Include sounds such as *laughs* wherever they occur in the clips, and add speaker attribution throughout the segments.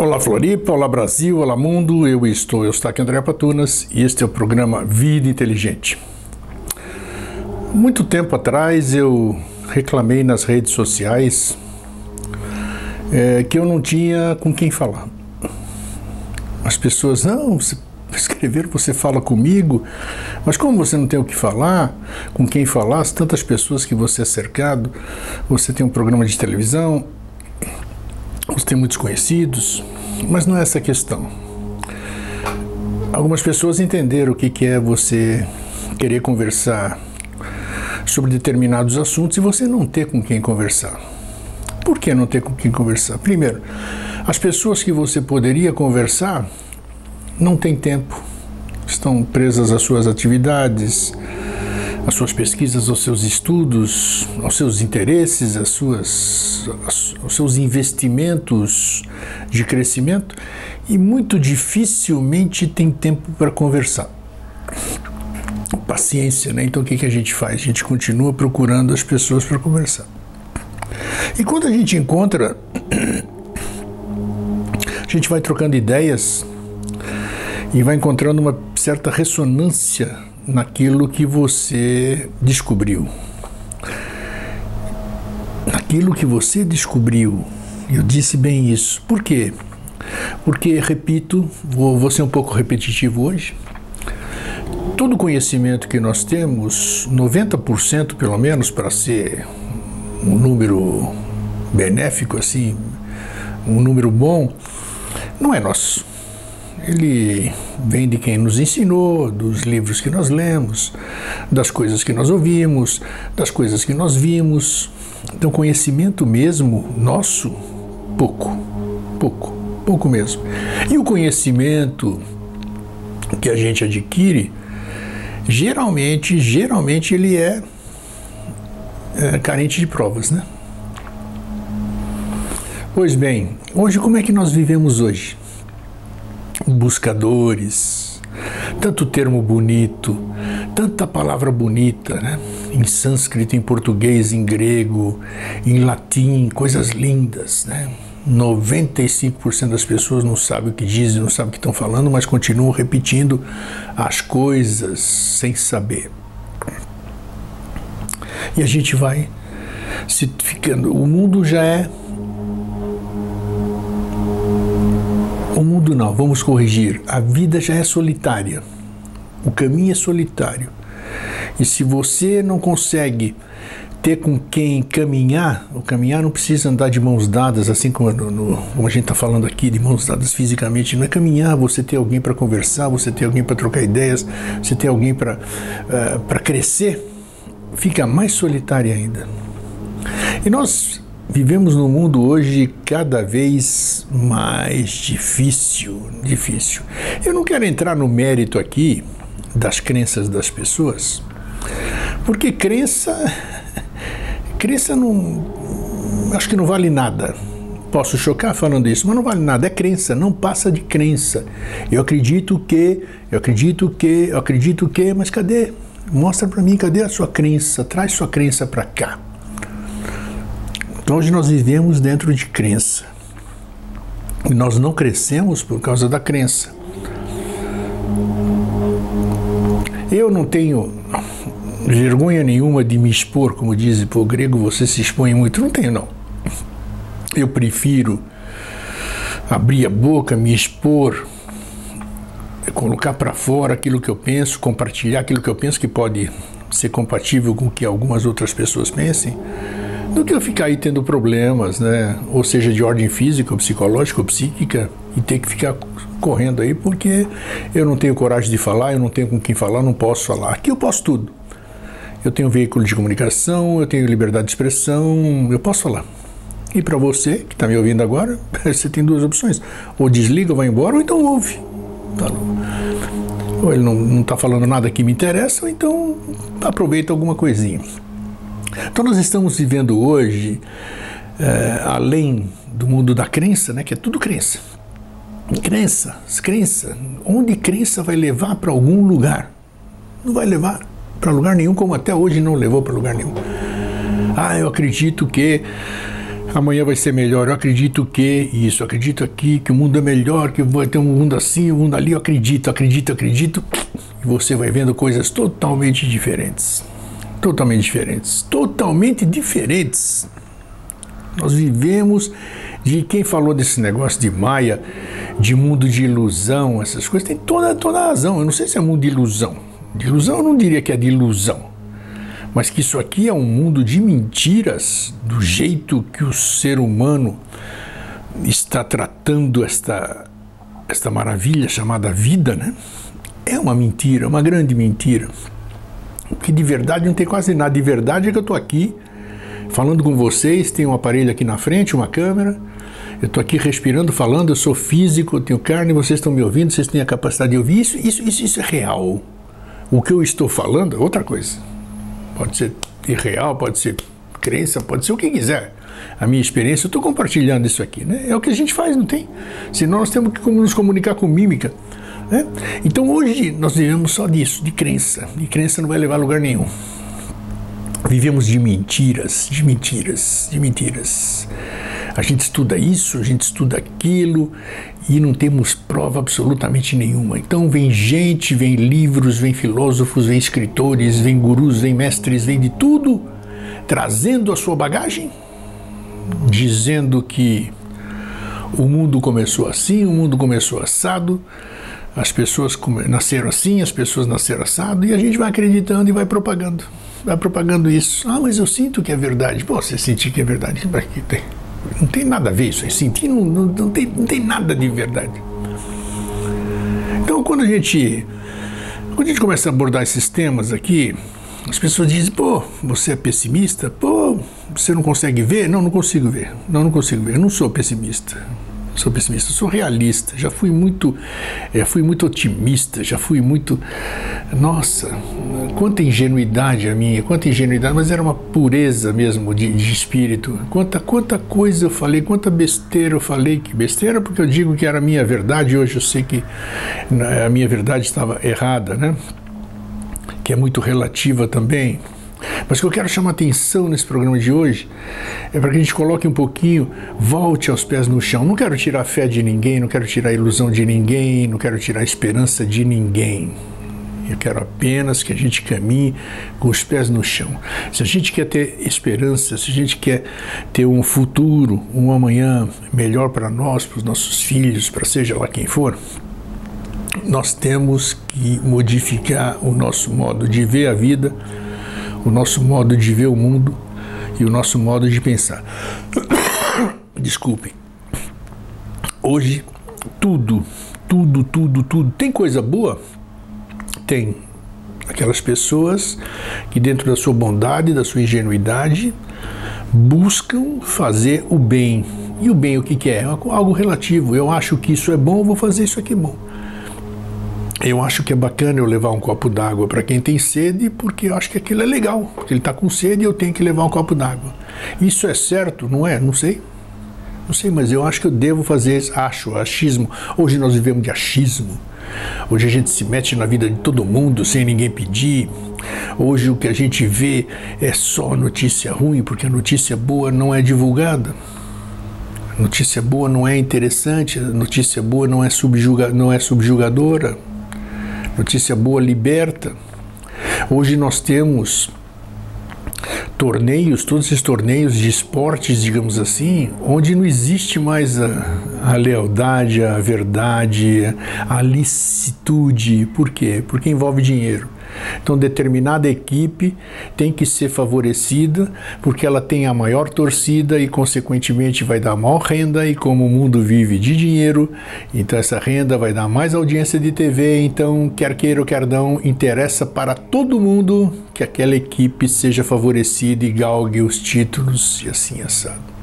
Speaker 1: Olá Floripa, olá Brasil, olá mundo, eu estou Eustáquio André Patunas e este é o programa Vida Inteligente. Muito tempo atrás eu reclamei nas redes sociais é, que eu não tinha com quem falar. As pessoas, não, você escrever, você fala comigo, mas como você não tem o que falar, com quem falar, tantas pessoas que você é cercado, você tem um programa de televisão, você tem muitos conhecidos, mas não é essa a questão. Algumas pessoas entenderam o que é você querer conversar sobre determinados assuntos e você não ter com quem conversar. Por que não ter com quem conversar? Primeiro, as pessoas que você poderia conversar não têm tempo, estão presas às suas atividades, às suas pesquisas, aos seus estudos, aos seus interesses, às suas, aos seus investimentos de crescimento e muito dificilmente tem tempo para conversar. Paciência, né? Então o que, que a gente faz? A gente continua procurando as pessoas para conversar. E quando a gente encontra, a gente vai trocando ideias e vai encontrando uma certa ressonância naquilo que você descobriu. Naquilo que você descobriu. Eu disse bem isso. Por quê? Porque, repito, vou, vou ser um pouco repetitivo hoje. Todo conhecimento que nós temos, 90% pelo menos, para ser um número benéfico, assim, um número bom, não é nosso ele vem de quem nos ensinou, dos livros que nós lemos, das coisas que nós ouvimos, das coisas que nós vimos. Então, conhecimento mesmo nosso, pouco, pouco, pouco mesmo. E o conhecimento que a gente adquire, geralmente, geralmente ele é, é carente de provas, né? Pois bem, hoje como é que nós vivemos hoje? Buscadores, tanto termo bonito, tanta palavra bonita, né? em sânscrito, em português, em grego, em latim, coisas lindas, né? 95% das pessoas não sabem o que dizem, não sabem o que estão falando, mas continuam repetindo as coisas sem saber. E a gente vai se ficando. O mundo já é O mundo não, vamos corrigir. A vida já é solitária. O caminho é solitário. E se você não consegue ter com quem caminhar, o caminhar não precisa andar de mãos dadas, assim como, no, no, como a gente está falando aqui, de mãos dadas fisicamente. Não é caminhar, você ter alguém para conversar, você ter alguém para trocar ideias, você ter alguém para uh, eh, crescer, fica mais solitário ainda. E nós Vivemos num mundo hoje cada vez mais difícil, difícil. Eu não quero entrar no mérito aqui das crenças das pessoas, porque crença, crença não, acho que não vale nada. Posso chocar falando isso, mas não vale nada. É crença, não passa de crença. Eu acredito que, eu acredito que, eu acredito que, mas cadê? Mostra para mim, cadê a sua crença? Traz sua crença para cá. Então hoje nós vivemos dentro de crença. E nós não crescemos por causa da crença. Eu não tenho vergonha nenhuma de me expor, como diz o grego, você se expõe muito. Não tenho, não. Eu prefiro abrir a boca, me expor, colocar para fora aquilo que eu penso, compartilhar aquilo que eu penso que pode ser compatível com o que algumas outras pessoas pensem do que eu ficar aí tendo problemas, né? Ou seja, de ordem física, ou psicológica, ou psíquica, e ter que ficar correndo aí porque eu não tenho coragem de falar, eu não tenho com quem falar, não posso falar. Aqui eu posso tudo. Eu tenho veículo de comunicação, eu tenho liberdade de expressão, eu posso falar. E para você que está me ouvindo agora, *laughs* você tem duas opções: ou desliga, vai embora, ou então ouve. Tá ou ele não está falando nada que me interessa, ou então aproveita alguma coisinha. Então nós estamos vivendo hoje, é, além do mundo da crença, né, que é tudo crença. Crença, crença. Onde crença vai levar para algum lugar? Não vai levar para lugar nenhum, como até hoje não levou para lugar nenhum. Ah, eu acredito que amanhã vai ser melhor. Eu acredito que isso, eu acredito aqui que o mundo é melhor, que vai ter um mundo assim, um mundo ali. Eu acredito, acredito, acredito. E você vai vendo coisas totalmente diferentes. Totalmente diferentes. Totalmente diferentes. Nós vivemos de quem falou desse negócio de Maia, de mundo de ilusão, essas coisas, tem toda, toda a razão. Eu não sei se é mundo de ilusão. De ilusão eu não diria que é de ilusão mas que isso aqui é um mundo de mentiras, do jeito que o ser humano está tratando esta, esta maravilha chamada vida, né? É uma mentira, uma grande mentira. Porque de verdade não tem quase nada. De verdade é que eu estou aqui falando com vocês, tem um aparelho aqui na frente, uma câmera. Eu estou aqui respirando, falando, eu sou físico, eu tenho carne, vocês estão me ouvindo, vocês têm a capacidade de ouvir. Isso, isso, isso, isso é real. O que eu estou falando é outra coisa pode ser irreal, pode ser crença, pode ser o que quiser. A minha experiência, eu estou compartilhando isso aqui, né? É o que a gente faz, não tem? Senão nós temos que nos comunicar com mímica. Né? Então hoje nós vivemos só disso, de crença. E crença não vai levar a lugar nenhum. Vivemos de mentiras, de mentiras, de mentiras. A gente estuda isso, a gente estuda aquilo e não temos prova absolutamente nenhuma. Então vem gente, vem livros, vem filósofos, vem escritores, vem gurus, vem mestres, vem de tudo, trazendo a sua bagagem, dizendo que o mundo começou assim, o mundo começou assado, as pessoas nasceram assim, as pessoas nasceram assado, e a gente vai acreditando e vai propagando. Vai propagando isso. Ah, mas eu sinto que é verdade. Pô, você sentir que é verdade, que tem? Não tem nada a ver isso aí. Sentir não, não, não, tem, não tem nada de verdade. Então, quando a gente quando a gente começa a abordar esses temas aqui, as pessoas dizem, pô, você é pessimista? Pô, você não consegue ver? Não, não consigo ver. Não, não consigo ver. Eu não sou pessimista sou pessimista, sou realista. Já fui muito, é, fui muito otimista, já fui muito. Nossa, quanta ingenuidade a minha, quanta ingenuidade, mas era uma pureza mesmo de, de espírito. Quanta, quanta coisa eu falei, quanta besteira eu falei, que besteira porque eu digo que era a minha verdade, hoje eu sei que né, a minha verdade estava errada, né? Que é muito relativa também. Mas o que eu quero chamar atenção nesse programa de hoje é para que a gente coloque um pouquinho, volte aos pés no chão. Não quero tirar a fé de ninguém, não quero tirar a ilusão de ninguém, não quero tirar a esperança de ninguém. Eu quero apenas que a gente caminhe com os pés no chão. Se a gente quer ter esperança, se a gente quer ter um futuro, um amanhã melhor para nós, para os nossos filhos, para seja lá quem for, nós temos que modificar o nosso modo de ver a vida o nosso modo de ver o mundo e o nosso modo de pensar. *coughs* Desculpem. Hoje, tudo, tudo, tudo, tudo. Tem coisa boa? Tem. Aquelas pessoas que, dentro da sua bondade, da sua ingenuidade, buscam fazer o bem. E o bem o que, que é? Algo relativo. Eu acho que isso é bom, vou fazer isso aqui bom. Eu acho que é bacana eu levar um copo d'água para quem tem sede, porque eu acho que aquilo é legal. Porque ele está com sede e eu tenho que levar um copo d'água. Isso é certo? Não é? Não sei. Não sei, mas eu acho que eu devo fazer isso. Acho, achismo. Hoje nós vivemos de achismo. Hoje a gente se mete na vida de todo mundo sem ninguém pedir. Hoje o que a gente vê é só notícia ruim, porque a notícia boa não é divulgada. Notícia boa não é interessante, notícia boa não é, subjuga, não é subjugadora. Notícia boa liberta. Hoje nós temos torneios, todos esses torneios de esportes, digamos assim, onde não existe mais a, a, lealdade, a verdade, a licitude. Por quê? Porque envolve dinheiro. Então, determinada equipe tem que ser favorecida porque ela tem a maior torcida e, consequentemente, vai dar maior renda. E como o mundo vive de dinheiro, então essa renda vai dar mais audiência de TV. Então, quer queira ou quer não, interessa para todo mundo que aquela equipe seja favorecida e galgue os títulos e assim assado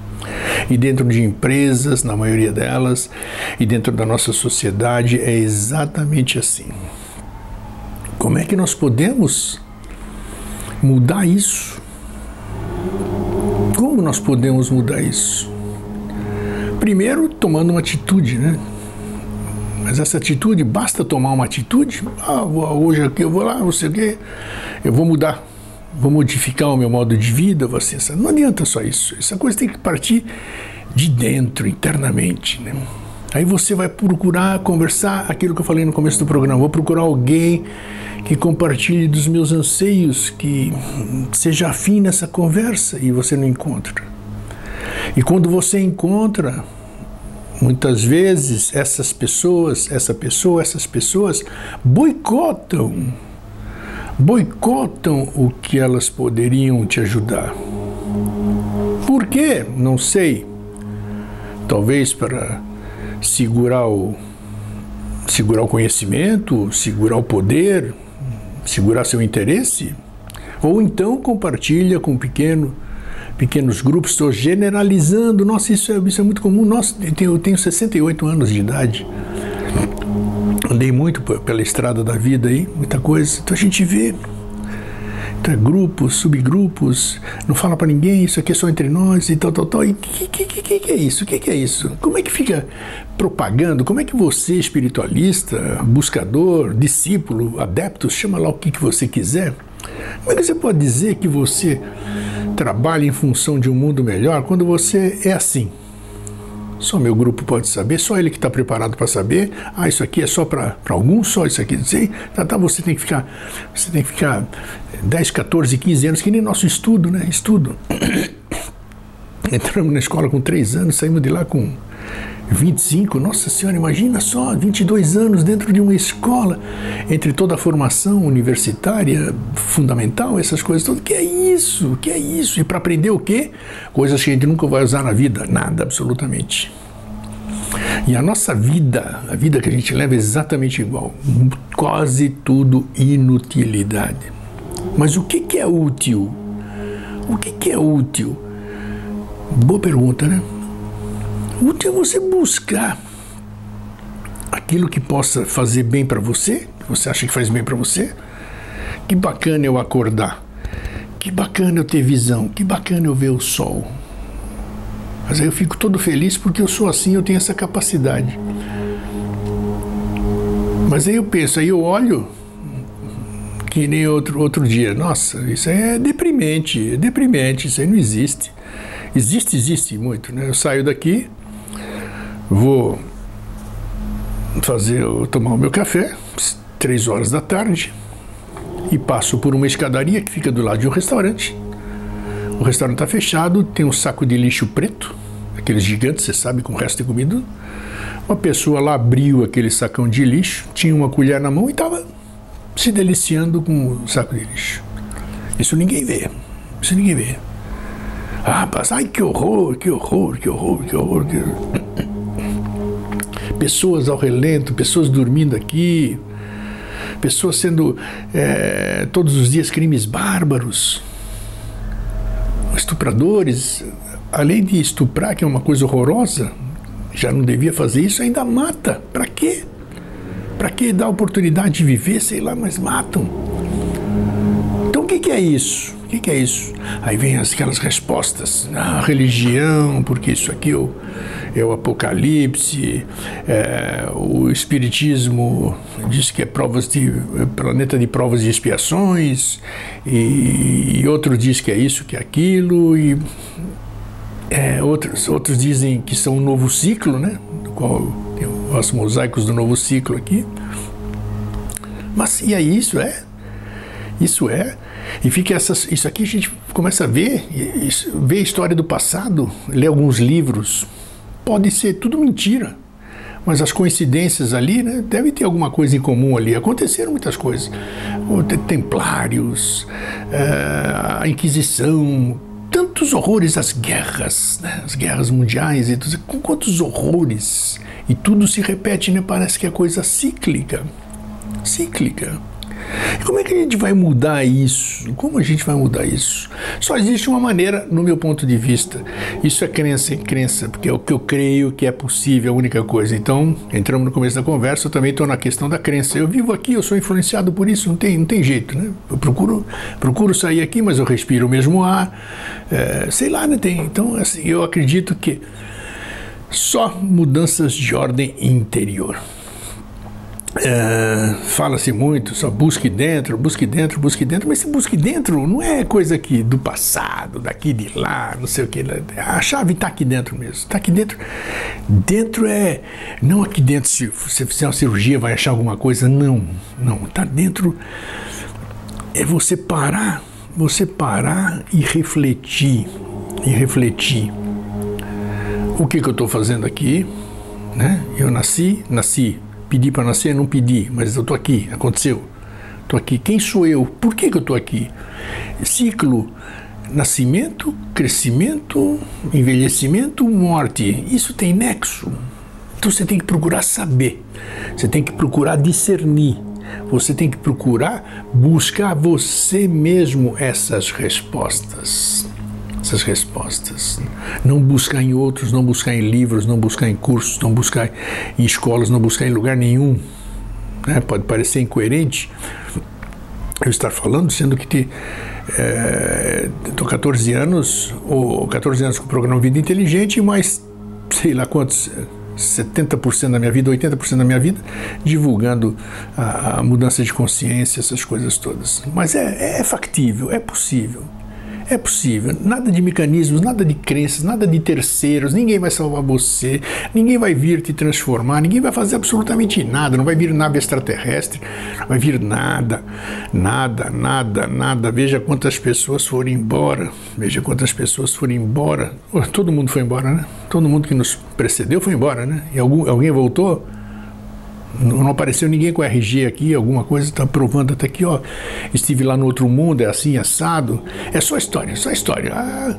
Speaker 1: e dentro de empresas, na maioria delas, e dentro da nossa sociedade é exatamente assim. Como é que nós podemos mudar isso? Como nós podemos mudar isso? Primeiro, tomando uma atitude, né? Mas essa atitude, basta tomar uma atitude? Ah, hoje aqui eu vou lá, não sei o quê, eu vou mudar. vou modificar o meu modo de vida, vou assim, não adianta só isso. Essa coisa tem que partir de dentro, internamente. Né? Aí você vai procurar conversar aquilo que eu falei no começo do programa. Vou procurar alguém que compartilhe dos meus anseios, que seja afim nessa conversa e você não encontra. E quando você encontra, muitas vezes essas pessoas, essa pessoa, essas pessoas boicotam boicotam o que elas poderiam te ajudar. Por quê? Não sei. Talvez para segurar o segurar o conhecimento, segurar o poder, segurar seu interesse, ou então compartilha com pequeno pequenos grupos, estou generalizando. Nossa, isso é, isso é muito comum. Nossa, eu tenho, eu tenho 68 anos de idade andei muito pela estrada da vida aí, muita coisa. Então a gente vê é grupos, subgrupos, não fala para ninguém, isso aqui é só entre nós e tal, tal, tal. E o que, que, que, que, é isso? O que, que é isso? Como é que fica propagando? Como é que você, espiritualista, buscador, discípulo, adepto, chama lá o que, que você quiser, como é que você pode dizer que você trabalha em função de um mundo melhor quando você é assim? Só meu grupo pode saber, só ele que está preparado para saber. Ah, isso aqui é só para alguns, só isso aqui. Sei, tá, tá, você tem que ficar, você tem que ficar 10, 14, 15 anos, que nem nosso estudo, né? Estudo. *coughs* Entramos na escola com 3 anos, saímos de lá com 25, nossa senhora, imagina só, 22 anos dentro de uma escola, entre toda a formação universitária, fundamental, essas coisas todas. Que é isso? Que é isso? E para aprender o quê? Coisas que a gente nunca vai usar na vida? Nada, absolutamente. E a nossa vida, a vida que a gente leva é exatamente igual. Quase tudo inutilidade. Mas o que, que é útil? O que, que é útil? Boa pergunta, né? Útil é você buscar aquilo que possa fazer bem para você, que você acha que faz bem para você. Que bacana eu acordar. Que bacana eu ter visão. Que bacana eu ver o sol. Mas aí eu fico todo feliz porque eu sou assim, eu tenho essa capacidade. Mas aí eu penso, aí eu olho que nem outro, outro dia. Nossa, isso é deprimente, é deprimente, isso aí não existe. Existe, existe muito, né? Eu saio daqui, Vou fazer, tomar o meu café, três horas da tarde, e passo por uma escadaria que fica do lado de um restaurante. O restaurante está fechado, tem um saco de lixo preto, aqueles gigantes, você sabe, com o resto de comida. Uma pessoa lá abriu aquele sacão de lixo, tinha uma colher na mão e estava se deliciando com o saco de lixo. Isso ninguém vê. Isso ninguém vê. Ah, mas ai que horror, que horror, que horror, que horror. Que horror *coughs* pessoas ao relento, pessoas dormindo aqui, pessoas sendo é, todos os dias crimes bárbaros, estupradores, além de estuprar, que é uma coisa horrorosa, já não devia fazer isso, ainda mata. Para quê? Para que dar oportunidade de viver, sei lá, mas matam. Então o que, que é isso? O que, que, é isso? Aí vem aquelas respostas, ah, religião, porque isso aqui eu é o Apocalipse, é, o Espiritismo diz que é provas de é planeta de provas e expiações, e, e outro diz que é isso, que é aquilo, e é, outros, outros dizem que são um novo ciclo, né? Do qual tem os mosaicos do novo ciclo aqui. Mas e aí isso é? Isso é? E fica essas, isso aqui a gente começa a ver, ver a história do passado, ler alguns livros pode ser tudo mentira. Mas as coincidências ali, né, deve ter alguma coisa em comum ali. Aconteceram muitas coisas. Templários, é, a Inquisição, tantos horrores, as guerras, né, as guerras mundiais, e tudo, com quantos horrores. E tudo se repete, né? Parece que é coisa cíclica. Cíclica. E como é que a gente vai mudar isso? Como a gente vai mudar isso? Só existe uma maneira, no meu ponto de vista. Isso é crença em crença, porque é o que eu creio que é possível, a única coisa. Então, entramos no começo da conversa, eu também estou na questão da crença. Eu vivo aqui, eu sou influenciado por isso, não tem, não tem jeito, né? Eu procuro, procuro sair aqui, mas eu respiro o mesmo ar. É, sei lá, né? Tem, então, assim, eu acredito que só mudanças de ordem interior. É, Fala-se muito, só busque dentro, busque dentro, busque dentro, mas esse busque dentro não é coisa aqui do passado, daqui de lá, não sei o que. A chave está aqui dentro mesmo. Está aqui dentro. Dentro é. Não aqui dentro, se você fizer uma cirurgia, vai achar alguma coisa. Não, não. Está dentro. É você parar, você parar e refletir. E refletir. O que, que eu estou fazendo aqui? Né? Eu nasci, nasci Pedi para nascer, não pedi, mas eu estou aqui, aconteceu. Estou aqui. Quem sou eu? Por que, que eu estou aqui? Ciclo nascimento, crescimento, envelhecimento, morte. Isso tem nexo. Então você tem que procurar saber. Você tem que procurar discernir. Você tem que procurar buscar você mesmo essas respostas essas respostas. Não buscar em outros, não buscar em livros, não buscar em cursos, não buscar em escolas, não buscar em lugar nenhum. Né? Pode parecer incoerente eu estar falando, sendo que estou é, 14 anos, ou 14 anos com o programa Vida Inteligente, mais sei lá quantos. 70% da minha vida, 80% da minha vida, divulgando a, a, mudança de consciência, essas coisas todas. Mas é, é factível, é possível. É possível. Nada de mecanismos, nada de crenças, nada de terceiros. Ninguém vai salvar você. Ninguém vai vir te transformar. Ninguém vai fazer absolutamente nada. Não vai vir nave extraterrestre. Não vai vir nada. Nada, nada, nada. Veja quantas pessoas foram embora. Veja quantas pessoas foram embora. Todo mundo foi embora, né? Todo mundo que nos precedeu foi embora, né? E algum, alguém voltou? Não apareceu ninguém com RG aqui, alguma coisa está provando até aqui, ó. Estive lá no outro mundo, é assim, assado. É só história, só história. Ah,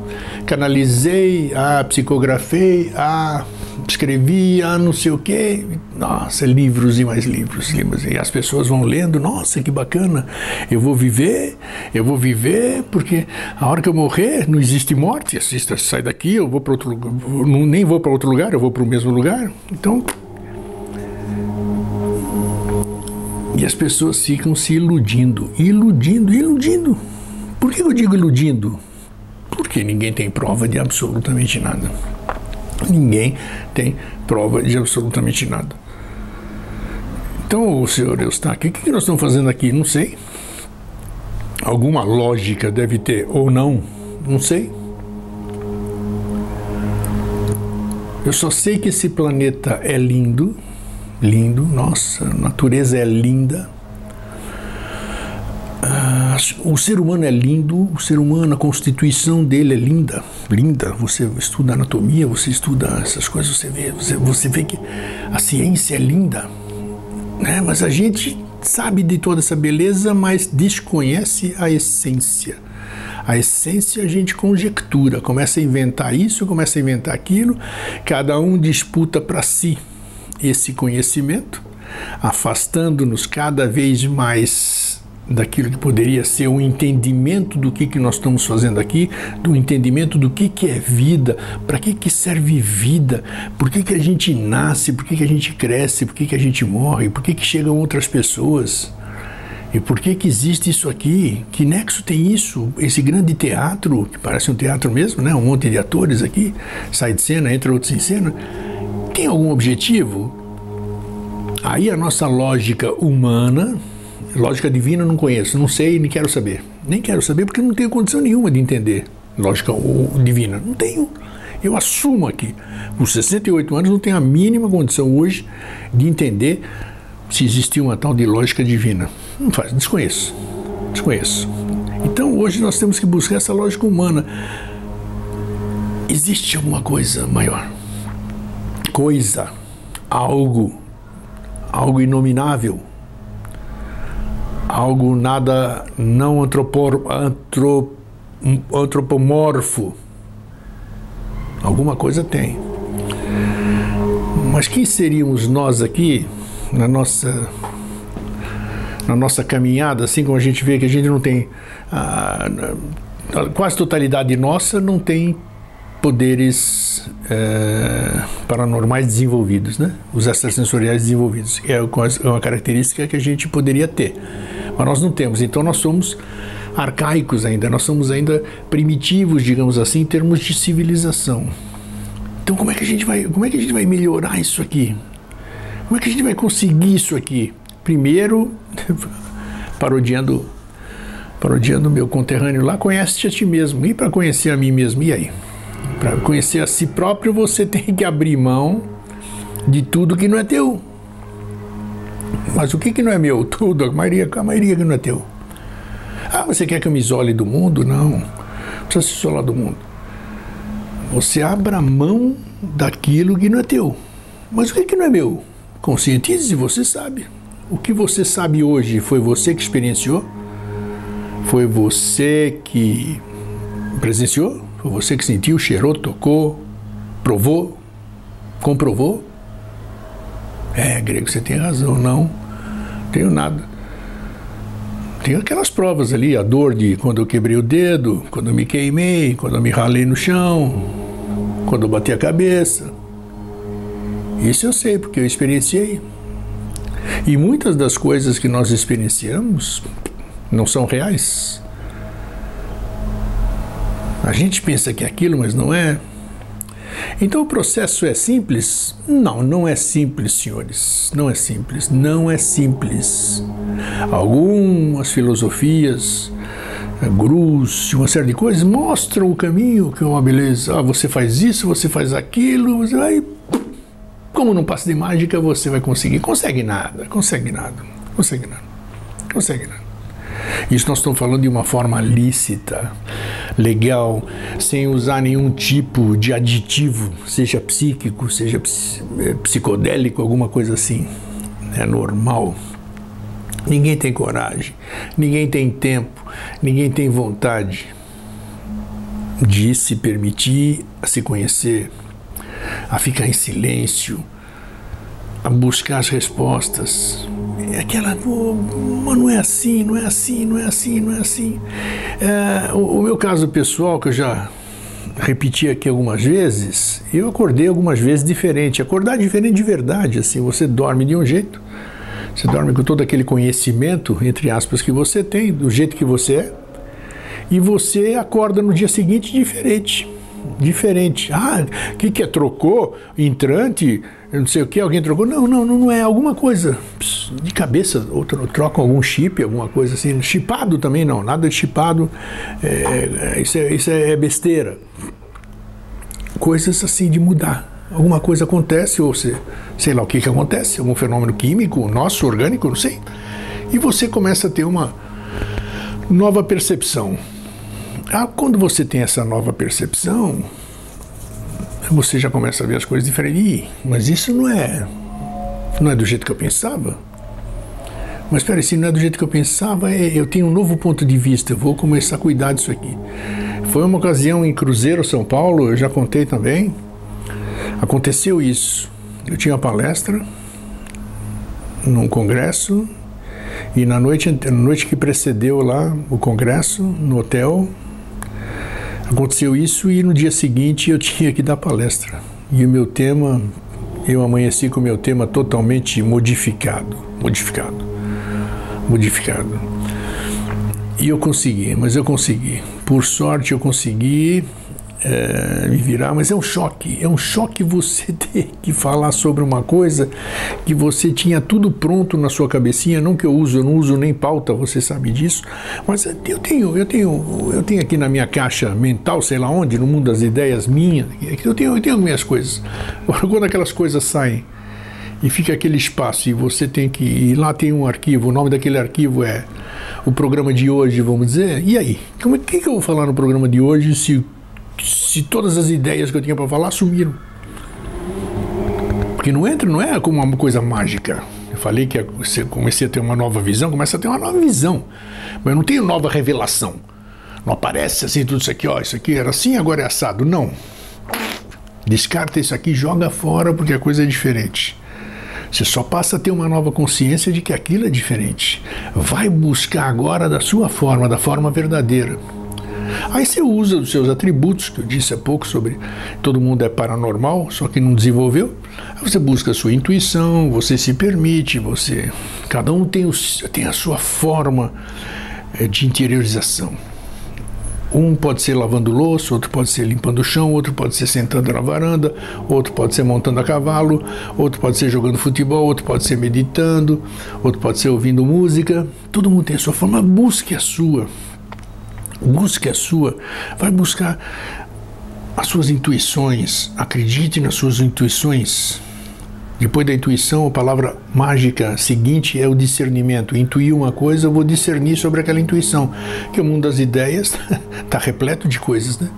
Speaker 1: canalizei, ah, psicografei, ah, escrevi, ah, não sei o quê. Nossa, livros e mais livros, livros. E as pessoas vão lendo, nossa, que bacana. Eu vou viver, eu vou viver, porque a hora que eu morrer, não existe morte. Assista, sai daqui, eu vou para outro lugar, nem vou para outro lugar, eu vou para o mesmo lugar. Então, E as pessoas ficam se iludindo, iludindo, iludindo. Por que eu digo iludindo? Porque ninguém tem prova de absolutamente nada. Ninguém tem prova de absolutamente nada. Então, senhor Eustáquio, o que nós estamos fazendo aqui? Não sei. Alguma lógica deve ter ou não, não sei. Eu só sei que esse planeta é lindo, lindo, nossa, a natureza é linda. Ah, o ser humano é lindo, o ser humano, a constituição dele é linda, linda. Você estuda anatomia, você estuda essas coisas, você vê, você, você vê que a ciência é linda, né? Mas a gente sabe de toda essa beleza, mas desconhece a essência. A essência a gente conjectura, começa a inventar isso, começa a inventar aquilo, cada um disputa para si esse conhecimento, afastando-nos cada vez mais daquilo que poderia ser um entendimento do que, que nós estamos fazendo aqui, do entendimento do que, que é vida, para que, que serve vida, por que, que a gente nasce, por que, que a gente cresce, por que, que a gente morre, por que, que chegam outras pessoas. E por que, que existe isso aqui? Que nexo tem isso? Esse grande teatro, que parece um teatro mesmo, né? um monte de atores aqui, sai de cena, entra outros em cena tem algum objetivo? Aí a nossa lógica humana, lógica divina não conheço, não sei, nem quero saber. Nem quero saber porque não tenho condição nenhuma de entender lógica divina. Não tenho. Eu assumo aqui, com 68 anos, não tenho a mínima condição hoje de entender se existia uma tal de lógica divina. Não faz, desconheço. Desconheço. Então hoje nós temos que buscar essa lógica humana. Existe alguma coisa maior? Coisa, algo, algo inominável, algo nada não antropor, antrop, antropomorfo. Alguma coisa tem. Mas quem seríamos nós aqui na nossa na nossa caminhada, assim como a gente vê que a gente não tem a, a quase totalidade nossa não tem poderes é, paranormais desenvolvidos, né? os extrasensoriais desenvolvidos. É, é uma característica que a gente poderia ter, mas nós não temos. Então nós somos arcaicos ainda, nós somos ainda primitivos, digamos assim, em termos de civilização. Então como é que a gente vai, como é que a gente vai melhorar isso aqui? Como é que a gente vai conseguir isso aqui? Primeiro, *laughs* parodiando parodiando meu conterrâneo lá, conhece-te a ti mesmo. E para conhecer a mim mesmo, e aí? Para conhecer a si próprio, você *laughs* tem que abrir mão de tudo que não é teu. Mas o que, que não é meu? *laughs* Tudo, a maioria, a maioria que não é teu. Ah, você quer que eu me isole do mundo? Não. Precisa se isolar do mundo. Você abra mão daquilo que não é teu. Mas o que, que não é meu? Conscientize-se, você sabe. O que você sabe hoje foi você que experienciou? Foi você que presenciou? Foi você que sentiu, cheirou, tocou, provou, comprovou? É, grego, você tem razão, não tenho nada. Tenho aquelas provas ali, a dor de quando eu quebrei o dedo, quando eu me queimei, quando eu me ralei no chão, quando eu bati a cabeça. Isso eu sei, porque eu experienciei. E muitas das coisas que nós experienciamos não são reais. A gente pensa que é aquilo, mas não é. Então o processo é simples? Não, não é simples, senhores. Não é simples. Não é simples. Algumas filosofias, eh, gurus, uma série de coisas mostram o caminho, que é uma beleza. Ah, você faz isso, você faz aquilo, você vai. Como num passe de mágica você vai conseguir? Consegue nada, consegue nada, consegue nada, consegue nada. Isso nós estamos falando de uma forma lícita legal, sem usar nenhum tipo de aditivo, seja psíquico, seja é, psicodélico, alguma coisa assim. É normal. Ninguém tem coragem, ninguém tem tempo, ninguém tem vontade de se permitir a se conhecer, a ficar em silêncio, a buscar as respostas, aquela, oh, mas não é assim, não é assim, não é assim, não é assim. É, o, o, meu caso pessoal, que eu já repeti aqui algumas vezes, eu acordei algumas vezes diferente. Acordar diferente de verdade, assim, você dorme de um jeito, você dorme com todo aquele conhecimento, entre aspas, que você tem, do jeito que você é, e você acorda no dia seguinte diferente diferente. Ah, o que, que é? Trocou? Entrante? Não sei o que, alguém trocou? Não, não, não é. Alguma coisa de cabeça, ou trocam algum chip, alguma coisa assim. Chipado também não, nada de chipado. É, é, isso, é, isso é besteira. Coisas assim de mudar. Alguma coisa acontece, ou se, sei lá o que, que acontece, algum fenômeno químico, nosso, orgânico, não sei. E você começa a ter uma nova percepção quando você tem essa nova percepção, você já começa a ver as coisas diferentes. mas isso não é, não é do jeito que eu pensava. Mas espera, se não é do jeito que eu pensava, é, eu tenho um novo ponto de vista, eu vou começar a cuidar disso aqui. Foi uma ocasião em Cruzeiro, São Paulo, eu já contei também. Aconteceu isso. Eu tinha uma palestra num congresso e na noite, na noite que precedeu lá o congresso, no hotel, Aconteceu isso e no dia seguinte eu *laughs* tinha que dar palestra. E o meu tema, eu amanheci com o meu tema totalmente modificado, modificado, modificado. E eu consegui, mas eu consegui. Por sorte eu consegui é, me virar, mas é um choque. É um choque você *laughs* ter que falar sobre uma coisa que você tinha tudo pronto na sua cabecinha. Não que eu uso, eu não uso nem pauta, você sabe disso. Mas eu tenho, eu tenho, eu tenho aqui na minha caixa mental, sei lá onde, no mundo das ideias minhas, eu tenho, eu tenho minhas coisas. *laughs* Quando aquelas coisas saem e fica aquele espaço e você tem que e lá tem um arquivo, o nome daquele arquivo é o programa de hoje, vamos dizer. E aí, como é que eu vou falar no programa de hoje se se todas as ideias que eu tinha para falar sumiram. Porque não entra, não é como uma coisa mágica. Eu falei que você comecei a ter uma nova visão, começa a ter uma nova visão. Mas eu não tenho nova revelação. Não aparece assim tudo isso aqui, ó, isso aqui era assim, agora é assado. Não. Descarta isso aqui, joga fora porque a coisa é diferente. Você só passa a ter uma nova consciência de que aquilo é diferente. Vai buscar agora da sua forma, da forma verdadeira. Aí você usa os seus atributos, que eu disse há pouco sobre todo mundo é paranormal, só que não desenvolveu. Aí você busca a sua intuição, você se permite, você. Cada um tem, o, tem a sua forma eh, de interiorização. Um pode ser lavando louça, outro pode ser limpando o chão, outro pode ser sentando na varanda, outro pode ser montando a cavalo, outro pode ser jogando futebol, outro pode ser meditando, outro pode ser ouvindo música. Todo mundo tem a sua forma, busque a sua. Busque a sua. Vai buscar as suas intuições. Acredite nas suas intuições. Depois da intuição, a palavra mágica seguinte é o discernimento. Intuir uma coisa, eu vou discernir sobre aquela intuição. Que o mundo das ideias está *laughs* repleto de coisas, né?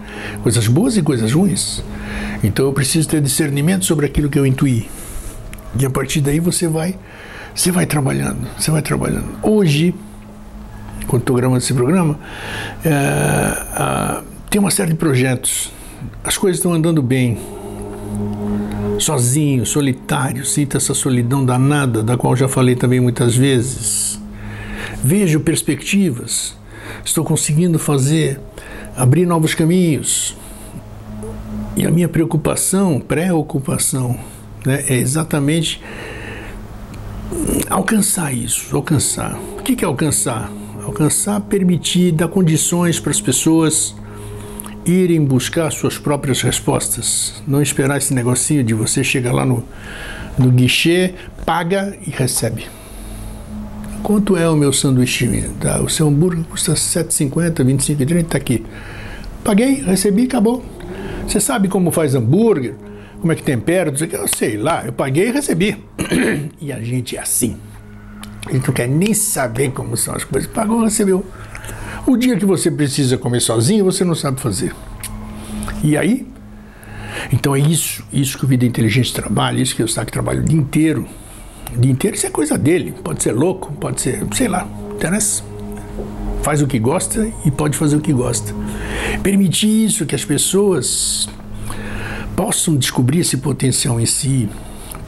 Speaker 1: Coisas boas e coisas ruins. Então eu preciso ter discernimento sobre aquilo que eu intuí. E a partir daí você vai, você vai trabalhando, você vai trabalhando. Hoje, quando estou gravando esse programa, é, é, tem uma série de projetos. As coisas estão andando bem sozinho, solitário, sinta essa solidão danada, da qual já falei também muitas vezes. Vejo perspectivas, estou conseguindo fazer, abrir novos caminhos. E a minha preocupação, preocupação, né, é exatamente alcançar isso, alcançar. O que é alcançar? Alcançar, permitir, dar condições para as pessoas irem buscar suas próprias respostas. Não esperar esse negocinho de você chegar lá no, no guichê, paga e recebe. Quanto é o meu sanduíche? Tá, o seu hambúrguer custa 7,50, 25,30, está aqui. Paguei, recebi, acabou. Você sabe como faz hambúrguer? Como é que tempera? Eu sei lá, eu paguei e recebi. *clears throat* e a gente é assim. Gente não quer nem saber como são as coisas. Pagou, recebeu. O dia que você precisa comer sozinho, você não sabe fazer. E aí? Então é isso, isso que o Vida Inteligente trabalha, isso que o SAC trabalha o dia inteiro. O dia inteiro isso é coisa dele. Pode ser louco, pode ser, sei lá, interessa. Faz o que gosta e pode fazer o que gosta. Permitir isso, que as pessoas possam descobrir esse potencial em si,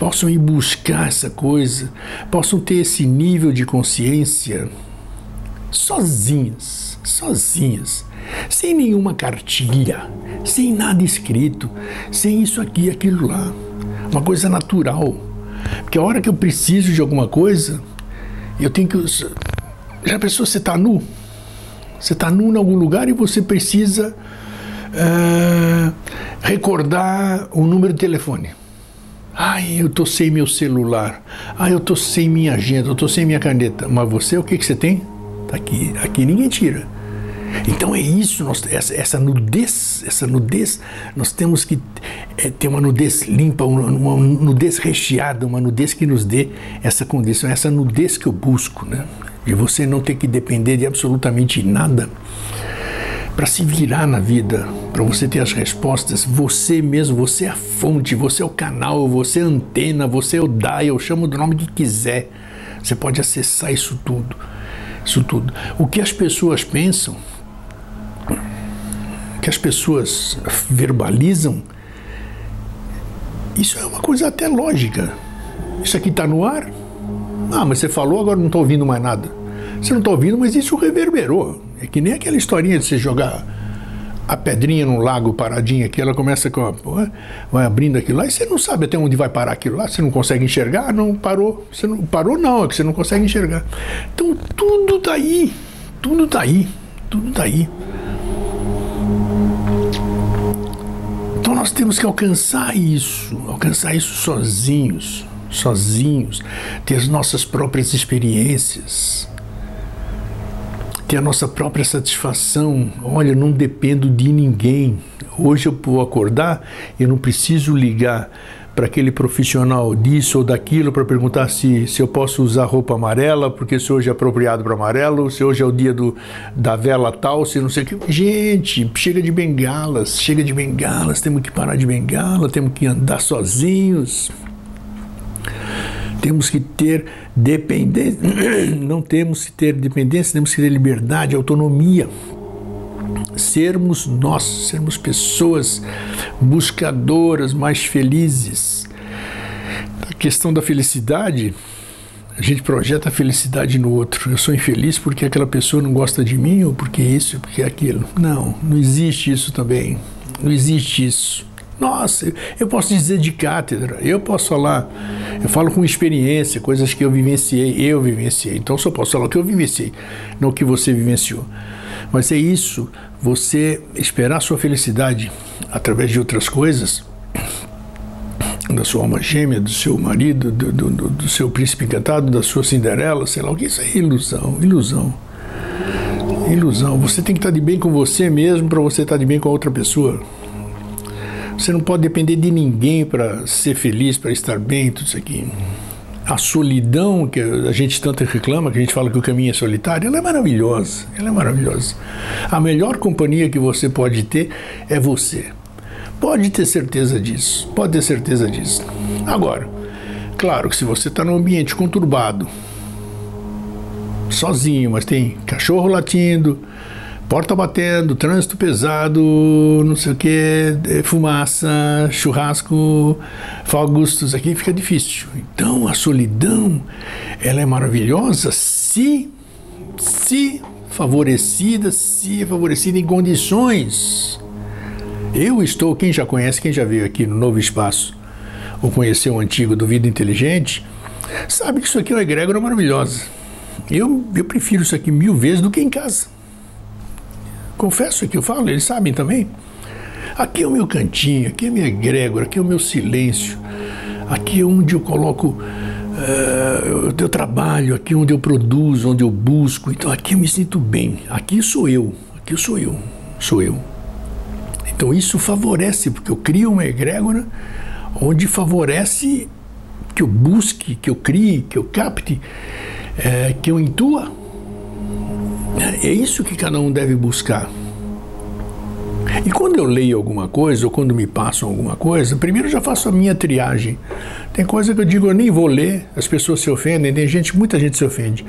Speaker 1: possam ir buscar essa coisa, possam ter esse nível de consciência sozinhas sozinhas, sem nenhuma cartilha, sem nada escrito, sem isso aqui aquilo lá. Uma coisa natural. Porque a hora que eu preciso de alguma coisa, eu tenho que. Já pensou, você está nu? Você está nu em algum lugar e você precisa uh, recordar o número de telefone. Ai, eu estou sem meu celular. Ai, eu estou sem minha agenda, eu estou sem minha caneta. Mas você, o que, que você tem? Tá aqui. Aqui ninguém tira. Então é isso, nós, essa, essa, nudez, essa nudez, nós temos que é, ter uma nudez limpa, uma, uma, nudez recheada, uma nudez que nos dê essa condição, essa nudez que eu busco, né? De você não ter que depender de absolutamente nada para se virar na vida, para você ter as respostas, você mesmo, você é a fonte, você é o canal, você é a antena, você é o dial, chama do nome que quiser. Você pode acessar isso tudo. Isso tudo. O que as pessoas pensam que as pessoas verbalizam, isso é uma coisa até lógica. Isso aqui está no ar? Ah, mas você falou, agora não estou ouvindo mais nada. Você não está ouvindo, mas isso reverberou. É que nem aquela historinha de você jogar a pedrinha num lago paradinha aqui, ela começa com a, vai abrindo aquilo lá e você não sabe até onde vai parar aquilo lá, você não consegue enxergar, não parou, você não parou não, é que você não consegue enxergar. Então tudo está aí, tudo está aí, tudo está aí. nós temos que alcançar isso, alcançar isso sozinhos, sozinhos, ter as nossas próprias experiências, ter a nossa própria satisfação. Olha, não dependo de ninguém. Hoje eu vou acordar, eu não preciso ligar para aquele profissional disso ou daquilo para perguntar se, se eu posso usar roupa amarela, porque se hoje é apropriado para amarelo, se hoje é o dia do, da vela tal, se não sei o que. Gente, chega de bengalas, chega de bengalas, temos que parar de bengala, temos que andar sozinhos. Temos que ter dependência, *clears throat* não temos que ter dependência, temos que ter liberdade, autonomia sermos nós, sermos pessoas buscadoras, mais felizes. A questão da felicidade, a gente projeta a felicidade no outro. Eu sou infeliz porque aquela pessoa não gosta de mim ou porque isso, porque aquilo. Não, não existe isso também. Não existe isso. Nossa, eu posso dizer de cátedra, eu posso falar, eu falo com experiência, coisas que eu vivenciei, eu vivenciei. Então só posso falar o que eu vivenciei, não o que você vivenciou. Mas é isso, você esperar sua felicidade através de outras coisas, da sua alma gêmea, do seu marido, do, do, do seu príncipe encantado, da sua Cinderela, sei lá o que, isso é ilusão, ilusão. Ilusão. Você tem que estar de bem com você mesmo para você estar de bem com a outra pessoa. Você não pode depender de ninguém para ser feliz, para estar bem, tudo isso aqui. A solidão que a gente tanto reclama, que a gente fala que o caminho é solitário, ela é maravilhosa. Ela é maravilhosa. A melhor companhia que você pode ter é você. Pode ter certeza disso, pode ter certeza disso. Agora, claro que se você está num ambiente conturbado, sozinho, mas tem cachorro latindo, porta batendo, trânsito pesado, não sei o que, é, fumaça, churrasco, fogos, aqui fica difícil. Então a solidão, ela é maravilhosa se, se favorecida, se favorecida em condições eu estou, quem já conhece, quem já veio aqui no Novo Espaço, ou conheceu o antigo do Vida Inteligente, sabe que isso aqui é uma egrégora maravilhosa. Eu, eu prefiro isso aqui mil vezes do que em casa. Confesso que eu falo, eles sabem também. Aqui é o meu cantinho, aqui é a minha egrégora, aqui é o meu silêncio, aqui é onde eu coloco uh, eu trabalho, aqui é onde eu produzo, onde eu busco. Então aqui eu me sinto bem. Aqui sou eu, aqui sou eu, sou eu. Então isso favorece, porque eu crio uma egrégora onde favorece que eu busque, que eu crie, que eu capte, é, que eu intua. É isso que cada um deve buscar. E quando eu leio alguma coisa, ou quando me passam alguma coisa, primeiro eu já faço a minha triagem. Tem coisa que eu digo, eu nem vou ler, as pessoas se ofendem, tem gente, muita gente se ofende.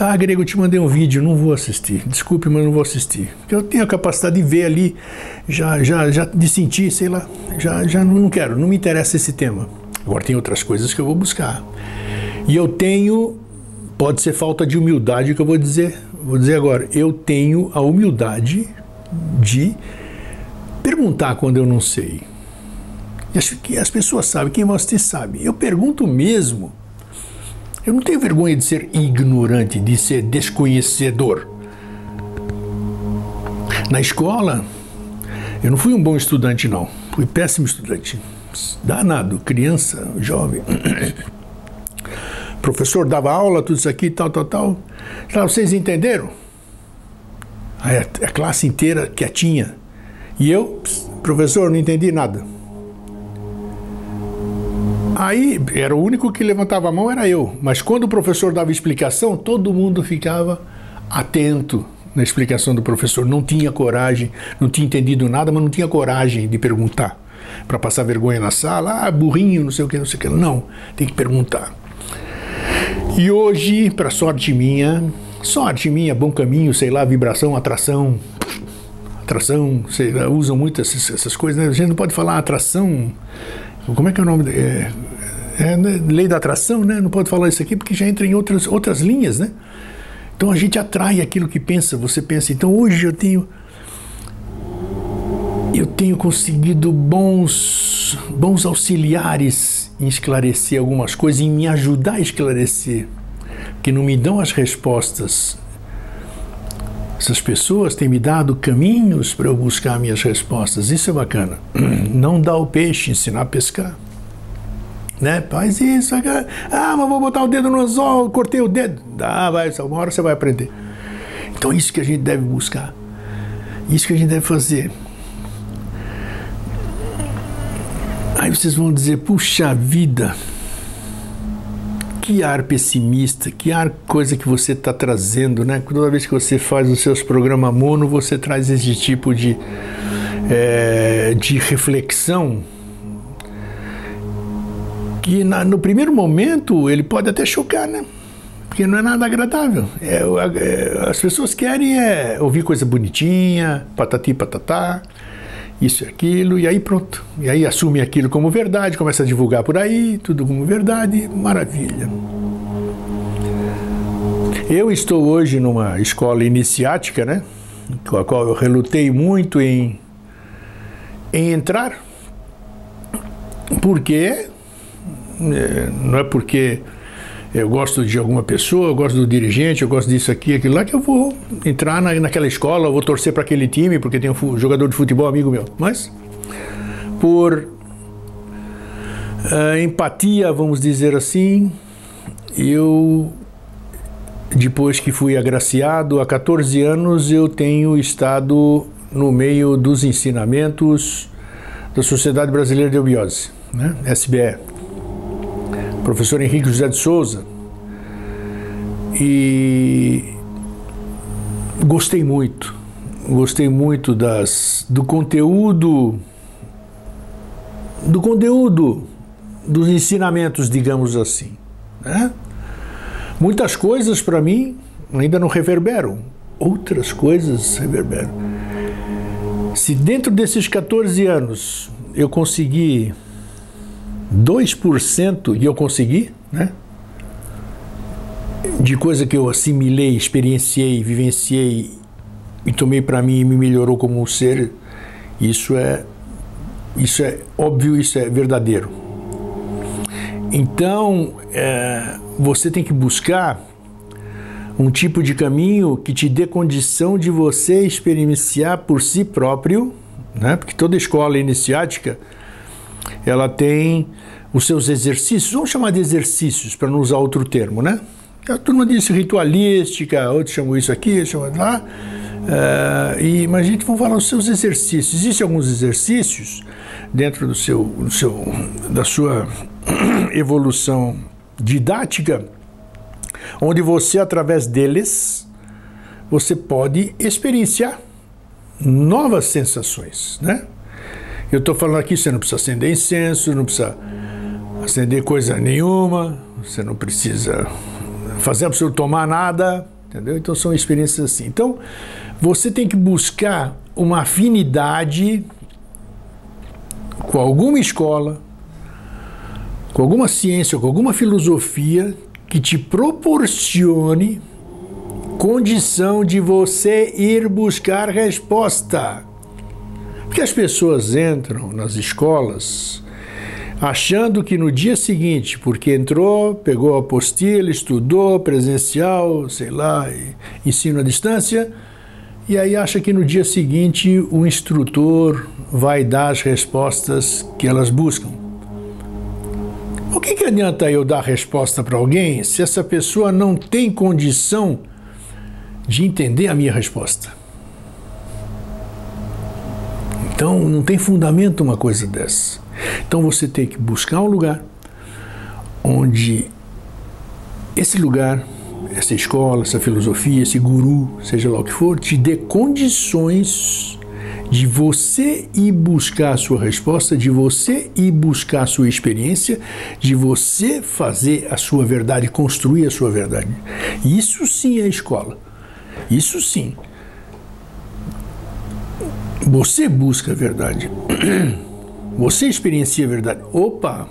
Speaker 1: Ah, Grego, eu te mandei um vídeo, não vou assistir. Desculpe, mas não vou assistir. Porque eu tenho a capacidade de ver ali, já, já, já de sentir, sei lá, já, já não quero, não me interessa esse tema. Agora tem outras coisas que eu vou buscar. E eu tenho, pode ser falta de humildade que eu vou dizer, vou dizer agora, eu tenho a humildade de perguntar quando eu não sei. Acho que as pessoas sabem, quem você sabe. Eu pergunto mesmo. Eu não tenho vergonha de ser ignorante, de ser desconhecedor. Na escola, eu não fui um bom estudante, não. Fui péssimo estudante. Danado, criança, jovem. *coughs* professor dava aula, tudo isso aqui, tal, tal, tal. Então, vocês entenderam? A classe inteira quietinha. E eu, professor, não entendi nada. Aí era o único que levantava a mão era eu, mas quando o professor dava explicação, todo mundo ficava atento na explicação do professor. Não tinha coragem, não tinha entendido nada, mas não tinha coragem de perguntar para passar vergonha na sala. Ah, burrinho, não sei o que, não sei o que. Não, tem que perguntar. E hoje, para sorte minha, sorte minha, bom caminho, sei lá, vibração, atração, atração, sei, usam muito essas, essas coisas, né? a gente não pode falar atração, como é que é o nome? É, é, né? lei da atração, né? Não pode falar isso aqui porque já entra em outras, outras linhas, né? Então a gente atrai aquilo que pensa, você pensa, então hoje eu tenho eu tenho conseguido bons bons auxiliares em esclarecer algumas coisas, em me ajudar a esclarecer, que não me dão as respostas essas pessoas têm me dado caminhos para eu buscar minhas respostas. Isso é bacana. *clears throat* Não dá o peixe, ensinar a pescar. Né? Faz isso. Ah, mas vou botar o dedo no anzol, cortei o dedo. Dá, vai, uma hora você vai aprender. Então, isso que a gente deve buscar. Isso que a gente deve fazer. Aí vocês vão dizer, puxa vida, que ar pessimista, que ar coisa que você está trazendo, né? Toda vez que você faz os seus programas mono, você traz esse tipo de, é, de reflexão que na, no primeiro momento ele pode até chocar, né? Porque não é nada agradável. É, é, as pessoas querem é, ouvir coisa bonitinha, patati patatá isso e aquilo, e aí pronto. E aí assume aquilo como verdade, começa a divulgar por aí, tudo como verdade, maravilha. Eu estou hoje numa escola iniciática, né? Com a qual eu relutei muito em, em entrar, porque é, não é porque eu gosto de alguma pessoa, eu gosto do dirigente, eu gosto disso aqui, aquilo lá, que eu vou entrar na, naquela escola, vou torcer para aquele time, porque tem um jogador de futebol amigo meu. Mas, por uh, empatia, vamos dizer assim, eu, depois que fui agraciado, há 14 anos, eu tenho estado no meio dos ensinamentos da Sociedade Brasileira de Eubiose, né? SBE professor Henrique José de Souza. E gostei muito, gostei muito das, do conteúdo, do conteúdo dos ensinamentos, digamos assim. Né? Muitas coisas para mim ainda não reverberam, outras coisas reverberam. Se dentro desses 14 anos eu consegui 2% e eu consegui, né? De coisa que eu assimilei, experienciei, vivenciei e tomei para mim e me melhorou como um ser, isso é isso é óbvio, isso é verdadeiro. Então, é, você tem que buscar um tipo de caminho que te dê condição de você experienciar por si próprio, né? Porque toda escola iniciática ela tem os seus exercícios, vamos chamar de exercícios, para não usar outro termo, né? A turma disse ritualística, outros chamam isso aqui, chamam lá. Uh, e, mas a gente vai falar os seus exercícios. Existem alguns exercícios dentro do seu, do seu, da sua *clears throat* evolução didática, onde você, através deles, você pode experienciar novas sensações, né? Eu estou falando aqui, você não precisa acender incenso, não precisa acender coisa nenhuma, você não precisa fazer absolutamente tomar nada, entendeu? Então são experiências assim. Então você tem que buscar uma afinidade com alguma escola, com alguma ciência, com alguma filosofia que te proporcione condição de você ir buscar resposta. Porque as pessoas entram nas escolas achando que no dia seguinte, porque entrou, pegou a apostila, estudou presencial, sei lá, ensino à distância, e aí acha que no dia seguinte o instrutor vai dar as respostas que elas buscam. O que, que adianta eu dar resposta para alguém se essa pessoa não tem condição de entender a minha resposta? Então não tem fundamento uma coisa dessa. Então você tem que buscar um lugar onde esse lugar, essa escola, essa filosofia, esse guru, seja lá o que for, te dê condições de você ir buscar a sua resposta, de você ir buscar a sua experiência, de você fazer a sua verdade, construir a sua verdade. Isso sim é escola. Isso sim. Você busca a verdade. *clears throat* Você experiencia a verdade. Opa,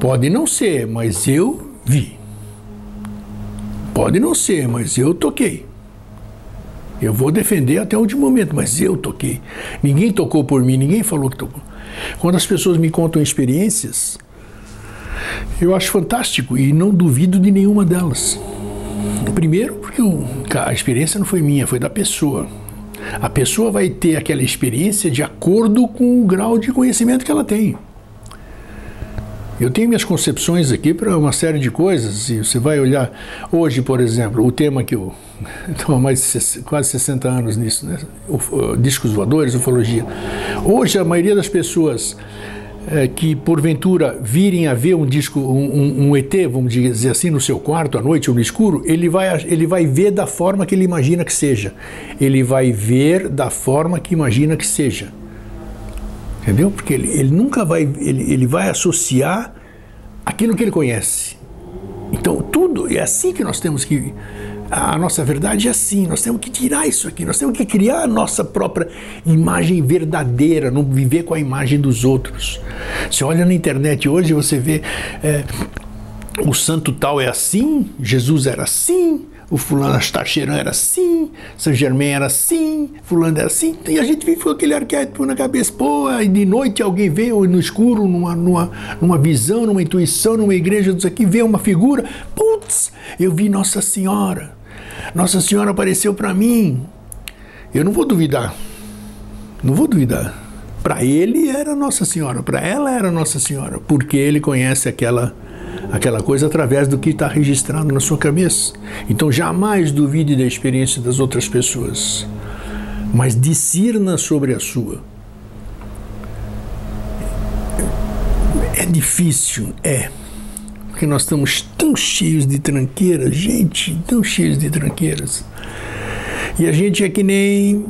Speaker 1: pode não ser, mas eu vi. Pode não ser, mas eu toquei. Eu vou defender até o último momento, mas eu toquei. Ninguém tocou por mim, ninguém falou que tocou. Quando as pessoas me contam experiências, eu acho fantástico e não duvido de nenhuma delas. Primeiro, porque a experiência não foi minha, foi da pessoa. A pessoa vai ter aquela experiência de acordo com o grau de conhecimento que ela tem. Eu tenho minhas concepções aqui para uma série de coisas, e você vai olhar hoje, por exemplo, o tema que eu *laughs* estou há mais quase 60 anos nisso, né? O, discos voadores, ufologia. Hoje a maioria das pessoas é, que porventura virem a ver um disco, um, um, ET, vamos dizer assim, no seu quarto à noite ou no escuro, ele vai, ele vai ver da forma que ele imagina que seja. Ele vai ver da forma que imagina que seja. Entendeu? Porque ele, ele nunca vai, ele, ele vai associar aquilo que ele conhece. Então, tudo é assim que nós temos que a nossa verdade é assim, nós temos que tirar isso aqui, nós temos que criar a nossa própria imagem verdadeira, não viver com a imagem dos outros. Você olha na internet hoje, você vê é, o santo tal é assim, Jesus era assim, o fulano Astacheran era assim, São Germain era assim, fulano era assim, e a gente vive com aquele arquétipo na cabeça, pô, e de noite alguém vê no escuro, numa, numa, numa visão, numa intuição, numa igreja, disso aqui, vê uma figura, putz, eu vi Nossa Senhora, Nossa Senhora apareceu para mim, eu não vou duvidar, não vou duvidar. Para ele era Nossa Senhora, para ela era Nossa Senhora, porque ele conhece aquela aquela coisa através do que está registrado na sua cabeça. Então jamais duvide da experiência das outras pessoas, mas discirna sobre a sua. É difícil, é, porque nós estamos tão cheios de tranqueiras, gente, tão cheios de tranqueiras. E a gente é que nem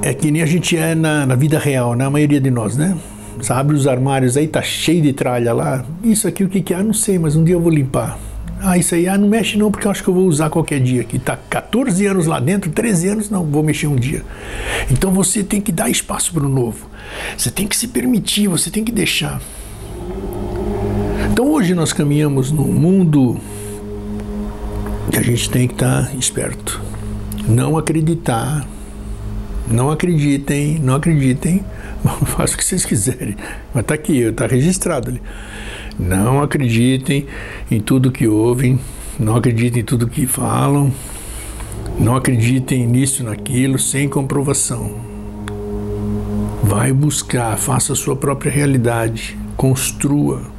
Speaker 1: é que nem a gente é na, na vida real, né? A maioria de nós, né? Você abre os armários aí, tá cheio de tralha lá. Isso aqui o que, que é? Ah, não sei, mas um dia eu vou limpar. Ah, isso aí, ah, não mexe não, porque eu acho que eu vou usar qualquer dia aqui. Tá 14 anos lá dentro, 13 anos, não, vou mexer um dia. Então você tem que dar espaço para o novo. Você tem que se permitir, você tem que deixar. Então hoje nós caminhamos num mundo que a gente tem que estar tá esperto. Não acreditar. Não acreditem, não acreditem *laughs* faça o que vocês quiserem. Mas está aqui, está registrado ali. Não acreditem em tudo que ouvem, não acreditem em tudo que falam, não acreditem nisso, naquilo, sem comprovação. Vai buscar, faça a sua própria realidade, construa.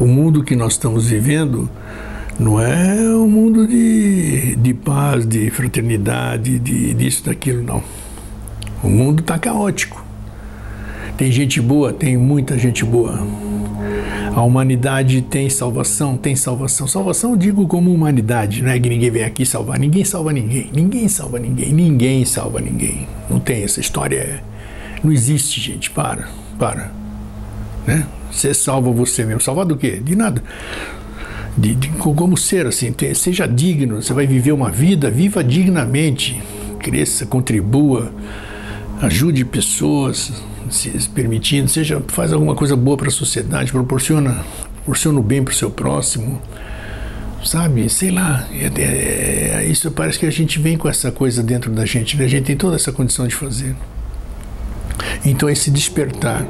Speaker 1: O mundo que nós estamos vivendo não é um mundo de, de paz, de fraternidade, de disso, daquilo, não. O mundo está caótico. Tem gente boa, tem muita gente boa. A humanidade tem salvação, tem salvação. Salvação eu digo como humanidade, não é que ninguém vem aqui salvar. Ninguém salva ninguém. Ninguém salva ninguém. Ninguém salva ninguém. Não tem essa história. Não existe, gente. Para, para. Né? Você salva você mesmo. Salvar do quê? De nada. De, de, como ser assim, seja digno, você vai viver uma vida, viva dignamente, cresça, contribua, ajude pessoas, se permitindo, seja faz alguma coisa boa para a sociedade, proporciona, proporciona o bem para o seu próximo, sabe? Sei lá, é, é, é, isso parece que a gente vem com essa coisa dentro da gente, né? a gente tem toda essa condição de fazer. Então esse despertar.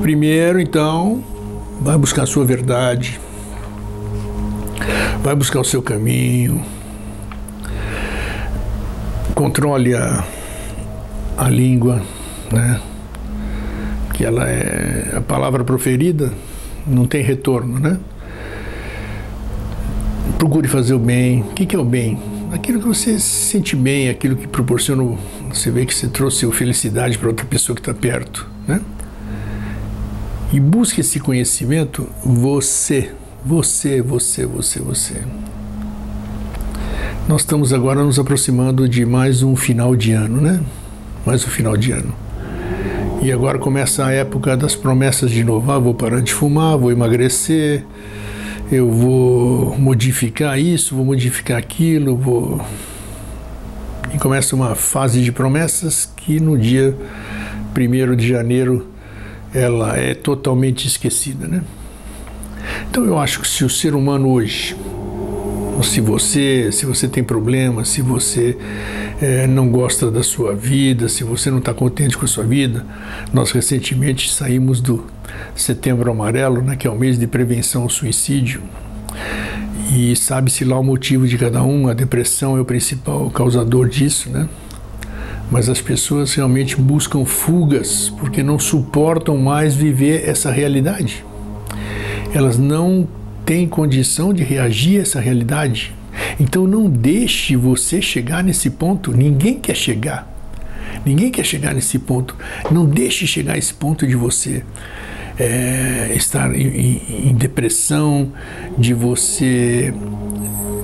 Speaker 1: Primeiro, então, vai buscar a sua verdade, vai buscar o seu caminho, controle a a língua, né? Que ela é a palavra proferida, não tem retorno, né? Procure fazer o bem. O que é o bem? Aquilo que você se sente bem, aquilo que proporciona, você vê que você trouxe felicidade para outra pessoa que está perto, né? E busque esse conhecimento você, você, você, você, você. Nós estamos agora nos aproximando de mais um final de ano, né? mais o final de ano. E agora começa a época das promessas de novo. Ah, vou parar de fumar, vou emagrecer, eu vou modificar isso, vou modificar aquilo, vou. E começa uma fase de promessas que no dia 1 de janeiro ela é totalmente esquecida, né? Então eu acho que se o ser humano hoje se você, se você tem problemas, se você é, não gosta da sua vida, se você não está contente com a sua vida, nós recentemente saímos do Setembro Amarelo, né, que é o mês de prevenção ao suicídio, e sabe-se lá o motivo de cada um, a depressão é o principal causador disso, né? Mas as pessoas realmente buscam fugas porque não suportam mais viver essa realidade. Elas não tem condição de reagir a essa realidade. Então não deixe você chegar nesse ponto. Ninguém quer chegar. Ninguém quer chegar nesse ponto. Não deixe chegar esse ponto de você é, estar em, em depressão, de você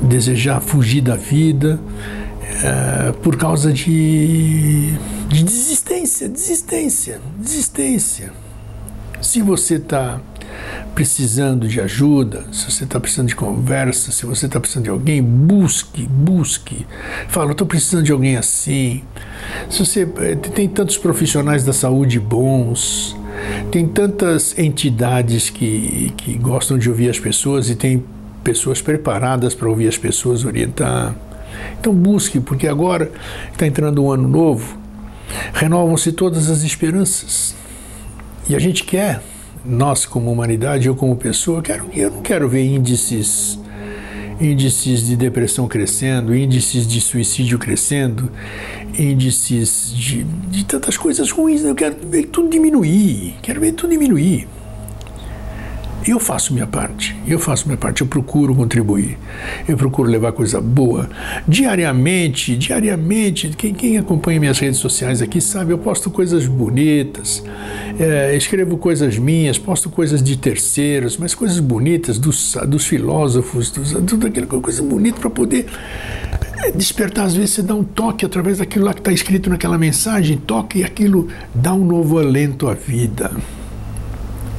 Speaker 1: desejar fugir da vida é, por causa de, de desistência, desistência, desistência. Se você está precisando de ajuda, se você está precisando de conversa, se você está precisando de alguém, busque, busque. Fala, estou precisando de alguém assim. Se você eh, tem tantos profissionais da saúde bons, tem tantas entidades que, que gostam de ouvir as pessoas e tem pessoas preparadas para ouvir as pessoas orientar. Então busque, porque agora está entrando um ano novo, renovam-se todas as esperanças. E a gente quer, nós como humanidade, eu como pessoa, quero, eu não quero ver índices índices de depressão crescendo, índices de suicídio crescendo, índices de, de tantas coisas ruins. Eu quero ver tudo diminuir, quero ver tudo diminuir. Eu faço minha parte, eu faço minha parte, eu procuro contribuir, eu procuro levar coisa boa. Diariamente, diariamente, quem, quem acompanha minhas redes sociais aqui sabe, eu posto coisas bonitas, é, escrevo coisas minhas, posto coisas de terceiros, mas coisas bonitas dos, dos filósofos, dos, tudo aquilo, coisa bonita para poder é, despertar. Às vezes você dá um toque através daquilo lá que está escrito naquela mensagem, toque e aquilo dá um novo alento à vida.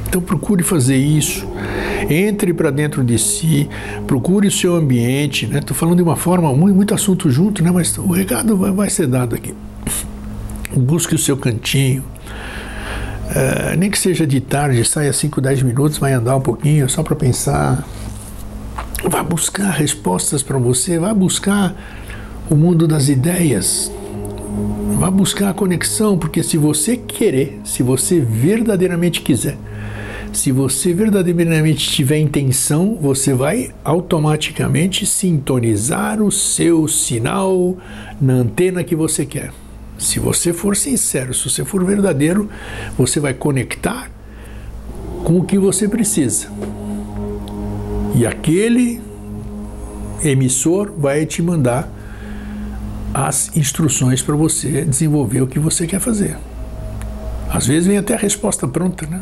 Speaker 1: Então procure fazer isso. Entre para dentro de si, procure o seu ambiente. Estou né? falando de uma forma, muito, muito assunto junto, né? mas o recado vai, vai ser dado aqui. Busque o seu cantinho. É, nem que seja de tarde, saia 5, 10 minutos, vai andar um pouquinho só para pensar. Vá buscar respostas para você, vá buscar o mundo das ideias. Vá buscar a conexão, porque se você querer, se você verdadeiramente quiser, se você verdadeiramente tiver intenção, você vai automaticamente sintonizar o seu sinal na antena que você quer. Se você for sincero, se você for verdadeiro, você vai conectar com o que você precisa. E aquele emissor vai te mandar as instruções para você desenvolver o que você quer fazer. Às vezes vem até a resposta pronta, né?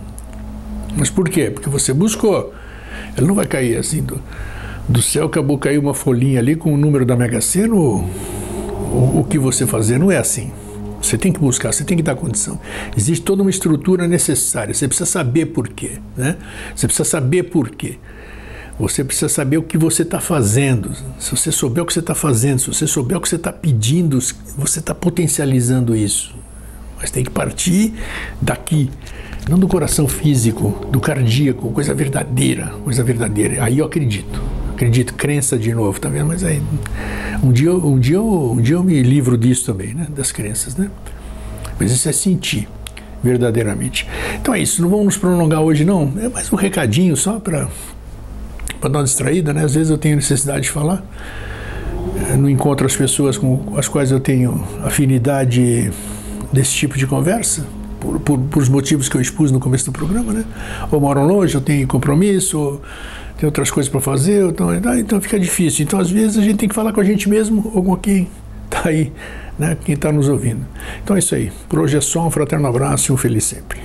Speaker 1: Mas por quê? Porque você buscou. Ele não vai cair assim do, do céu, acabou cair uma folhinha ali com o número da Mega Sena. O, o, o que você fazer não é assim. Você tem que buscar, você tem que dar condição. Existe toda uma estrutura necessária. Você precisa saber por quê, né? Você precisa saber por quê. Você precisa saber o que você está fazendo. Se você souber o que você está fazendo, se você souber o que você está pedindo, você está potencializando isso. Mas tem que partir daqui não do coração físico, do cardíaco, coisa verdadeira, coisa verdadeira. Aí eu acredito, acredito, crença de novo, tá vendo? Mas aí um dia, um dia, um dia eu me livro disso também, né? Das crenças, né? Mas isso é sentir verdadeiramente. Então é isso, não vamos nos prolongar hoje não, é mais um recadinho só para para dar uma distraída, né? Às vezes eu tenho necessidade de falar. Eu não encontro as pessoas com as quais eu tenho afinidade desse tipo de conversa, por, por, por, os motivos que eu expus no começo do programa, né? Ou moram longe, ou tem compromisso, ou tem outras coisas para fazer, então, então fica difícil. Então, às vezes, a gente tem que falar com a gente mesmo ou com quem está aí, né? quem está nos ouvindo. Então é isso aí. Por hoje é só um fraterno abraço e um feliz sempre.